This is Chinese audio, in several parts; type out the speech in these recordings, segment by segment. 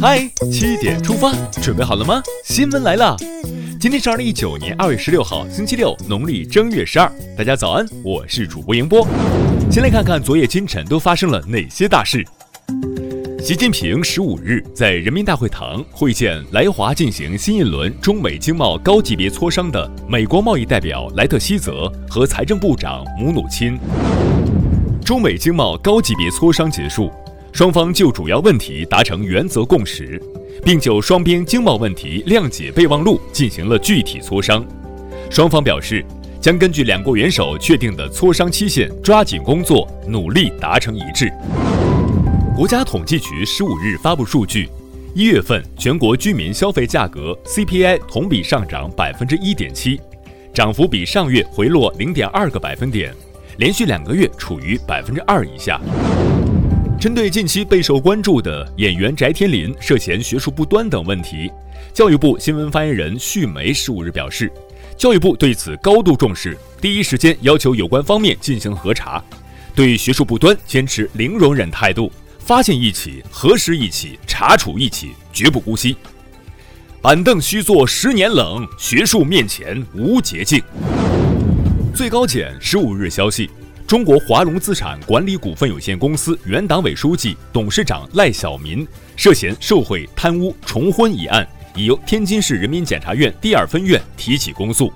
嗨，七点出发，准备好了吗？新闻来了，今天是二零一九年二月十六号，星期六，农历正月十二。大家早安，我是主播迎波。先来看看昨夜今晨都发生了哪些大事。习近平十五日在人民大会堂会见来华进行新一轮中美经贸高级别磋商的美国贸易代表莱特希泽和财政部长姆努钦。中美经贸高级别磋商结束。双方就主要问题达成原则共识，并就双边经贸问题谅解备忘录进行了具体磋商。双方表示，将根据两国元首确定的磋商期限，抓紧工作，努力达成一致。国家统计局十五日发布数据，一月份全国居民消费价格 CPI 同比上涨百分之一点七，涨幅比上月回落零点二个百分点，连续两个月处于百分之二以下。针对近期备受关注的演员翟天临涉嫌学术不端等问题，教育部新闻发言人续梅十五日表示，教育部对此高度重视，第一时间要求有关方面进行核查，对学术不端坚持零容忍态度，发现一起核实一起查处一起，绝不姑息。板凳须坐十年冷，学术面前无捷径。最高检十五日消息。中国华龙资产管理股份有限公司原党委书记、董事长赖小民涉嫌受贿、贪污、重婚一案，已由天津市人民检察院第二分院提起公诉。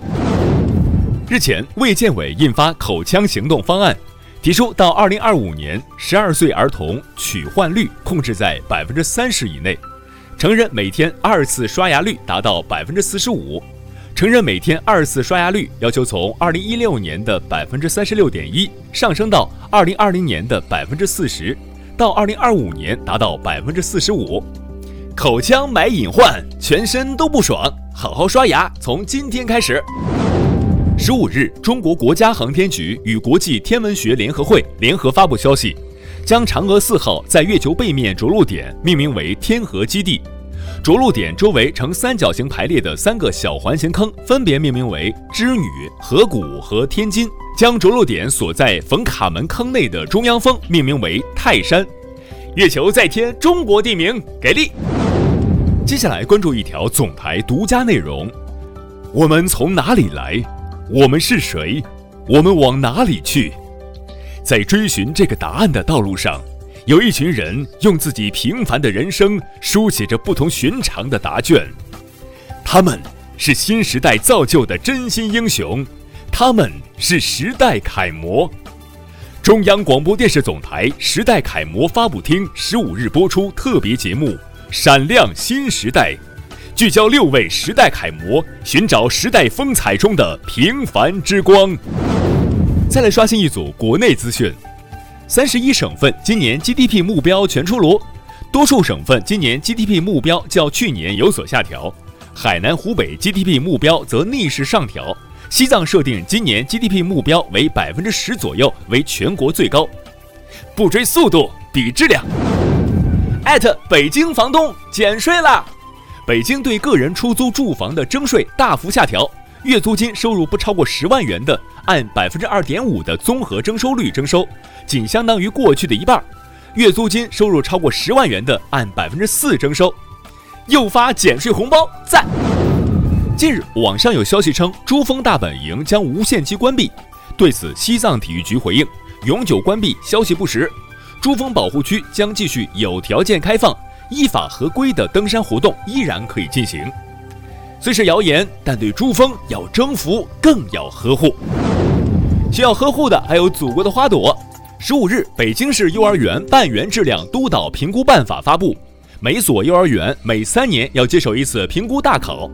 日前，卫健委印发口腔行动方案，提出到二零二五年，十二岁儿童龋患率控制在百分之三十以内，成人每天二次刷牙率达到百分之四十五。承认每天二次刷牙率要求从二零一六年的百分之三十六点一上升到二零二零年的百分之四十，到二零二五年达到百分之四十五。口腔买隐患，全身都不爽，好好刷牙，从今天开始。十五日，中国国家航天局与国际天文学联合会联合发布消息，将嫦娥四号在月球背面着陆点命名为天河基地。着陆点周围呈三角形排列的三个小环形坑，分别命名为织女、河谷和天津。将着陆点所在冯卡门坑内的中央峰命名为泰山。月球在天，中国地名给力。接下来关注一条总台独家内容：我们从哪里来？我们是谁？我们往哪里去？在追寻这个答案的道路上。有一群人用自己平凡的人生书写着不同寻常的答卷，他们是新时代造就的真心英雄，他们是时代楷模。中央广播电视总台时代楷模发布厅十五日播出特别节目《闪亮新时代》，聚焦六位时代楷模，寻找时代风采中的平凡之光。再来刷新一组国内资讯。三十一省份今年 GDP 目标全出炉，多数省份今年 GDP 目标较去年有所下调，海南、湖北 GDP 目标则逆势上调，西藏设定今年 GDP 目标为百分之十左右，为全国最高。不追速度，比质量。艾特北京房东减税啦，北京对个人出租住房的征税大幅下调，月租金收入不超过十万元的。按百分之二点五的综合征收率征收，仅相当于过去的一半。月租金收入超过十万元的，按百分之四征收。又发减税红包，赞！近日，网上有消息称珠峰大本营将无限期关闭，对此，西藏体育局回应：永久关闭消息不实。珠峰保护区将继续有条件开放，依法合规的登山活动依然可以进行。虽是谣言，但对珠峰要征服更要呵护。需要呵护的还有祖国的花朵。十五日，北京市幼儿园办园质量督导评估办法发布，每所幼儿园每三年要接受一次评估大考。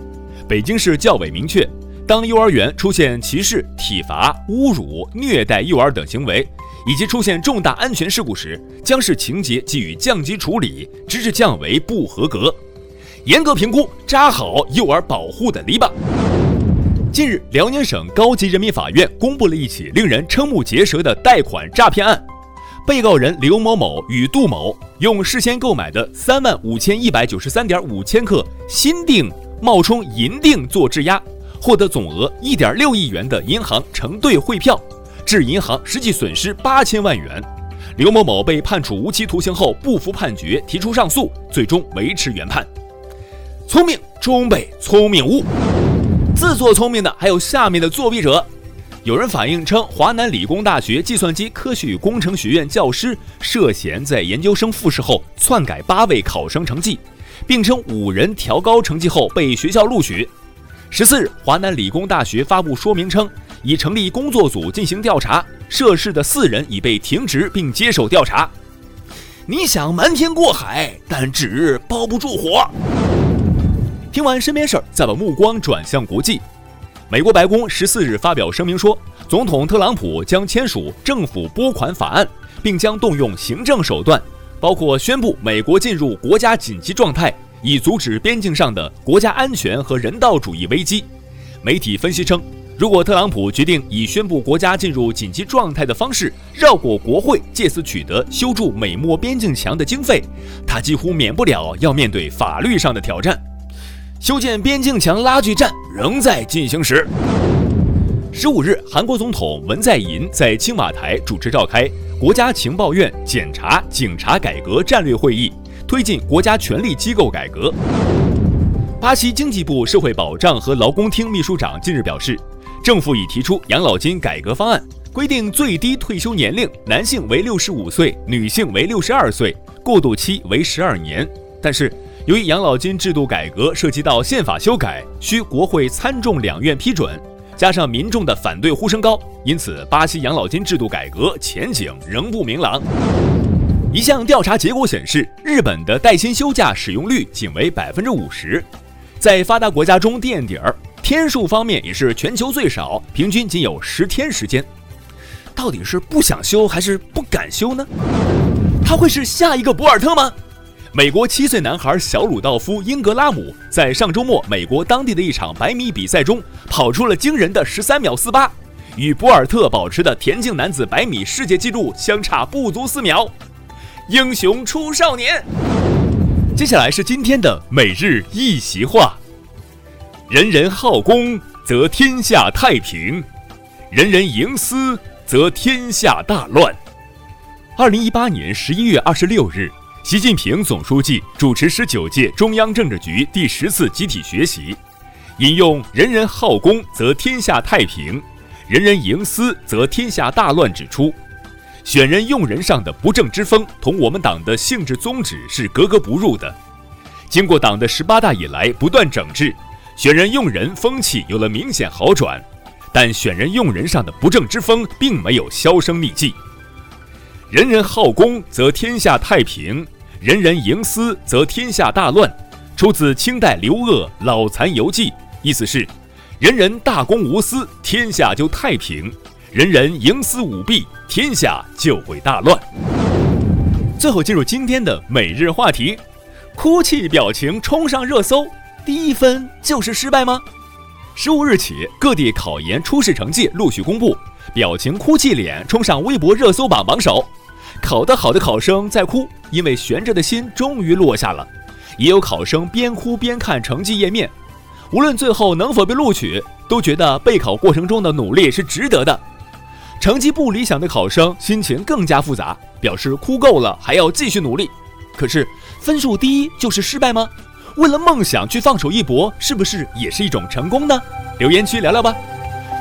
北京市教委明确，当幼儿园出现歧视、体罚、侮辱、虐待幼儿等行为，以及出现重大安全事故时，将视情节给予降级处理，直至降为不合格。严格评估，扎好幼儿保护的篱笆。近日，辽宁省高级人民法院公布了一起令人瞠目结舌的贷款诈骗案。被告人刘某某与杜某用事先购买的三万五千一百九十三点五千克新锭冒充银锭做质押，获得总额一点六亿元的银行承兑汇票，致银行实际损失八千万元。刘某某被判处无期徒刑后不服判决，提出上诉，最终维持原判。聪明终被聪明误，自作聪明的还有下面的作弊者。有人反映称，华南理工大学计算机科学与工程学院教师涉嫌在研究生复试后篡改八位考生成绩，并称五人调高成绩后被学校录取。十四日，华南理工大学发布说明称。已成立工作组进行调查，涉事的四人已被停职并接受调查。你想瞒天过海，但纸包不住火。听完身边事儿，再把目光转向国际。美国白宫十四日发表声明说，总统特朗普将签署政府拨款法案，并将动用行政手段，包括宣布美国进入国家紧急状态，以阻止边境上的国家安全和人道主义危机。媒体分析称。如果特朗普决定以宣布国家进入紧急状态的方式绕过国会，借此取得修筑美墨边境墙的经费，他几乎免不了要面对法律上的挑战。修建边境墙拉锯战仍在进行时。十五日，韩国总统文在寅在青瓦台主持召开国家情报院检察警察改革战略会议，推进国家权力机构改革。巴西经济部社会保障和劳工厅秘书长近日表示。政府已提出养老金改革方案，规定最低退休年龄男性为六十五岁，女性为六十二岁，过渡期为十二年。但是，由于养老金制度改革涉及到宪法修改，需国会参众两院批准，加上民众的反对呼声高，因此巴西养老金制度改革前景仍不明朗。一项调查结果显示，日本的带薪休假使用率仅为百分之五十，在发达国家中垫底儿。天数方面也是全球最少，平均仅有十天时间。到底是不想休还是不敢休呢？他会是下一个博尔特吗？美国七岁男孩小鲁道夫·英格拉姆在上周末美国当地的一场百米比赛中跑出了惊人的十三秒四八，与博尔特保持的田径男子百米世界纪录相差不足四秒。英雄出少年。接下来是今天的每日一席话。人人好公，则天下太平；人人营私，则天下大乱。二零一八年十一月二十六日，习近平总书记主持十九届中央政治局第十次集体学习，引用“人人好公，则天下太平；人人营私，则天下大乱”，指出，选人用人上的不正之风，同我们党的性质宗旨是格格不入的。经过党的十八大以来不断整治。选人用人风气有了明显好转，但选人用人上的不正之风并没有销声匿迹。人人好公，则天下太平；人人营私，则天下大乱。出自清代刘鹗《老残游记》，意思是：人人大公无私，天下就太平；人人营私舞弊，天下就会大乱。最后进入今天的每日话题：哭泣表情冲上热搜。第一分就是失败吗？十五日起，各地考研初试成绩陆续公布，表情哭泣脸冲上微博热搜榜榜首。考得好的考生在哭，因为悬着的心终于落下了；也有考生边哭边看成绩页面。无论最后能否被录取，都觉得备考过程中的努力是值得的。成绩不理想的考生心情更加复杂，表示哭够了还要继续努力。可是，分数低就是失败吗？为了梦想去放手一搏，是不是也是一种成功呢？留言区聊聊吧。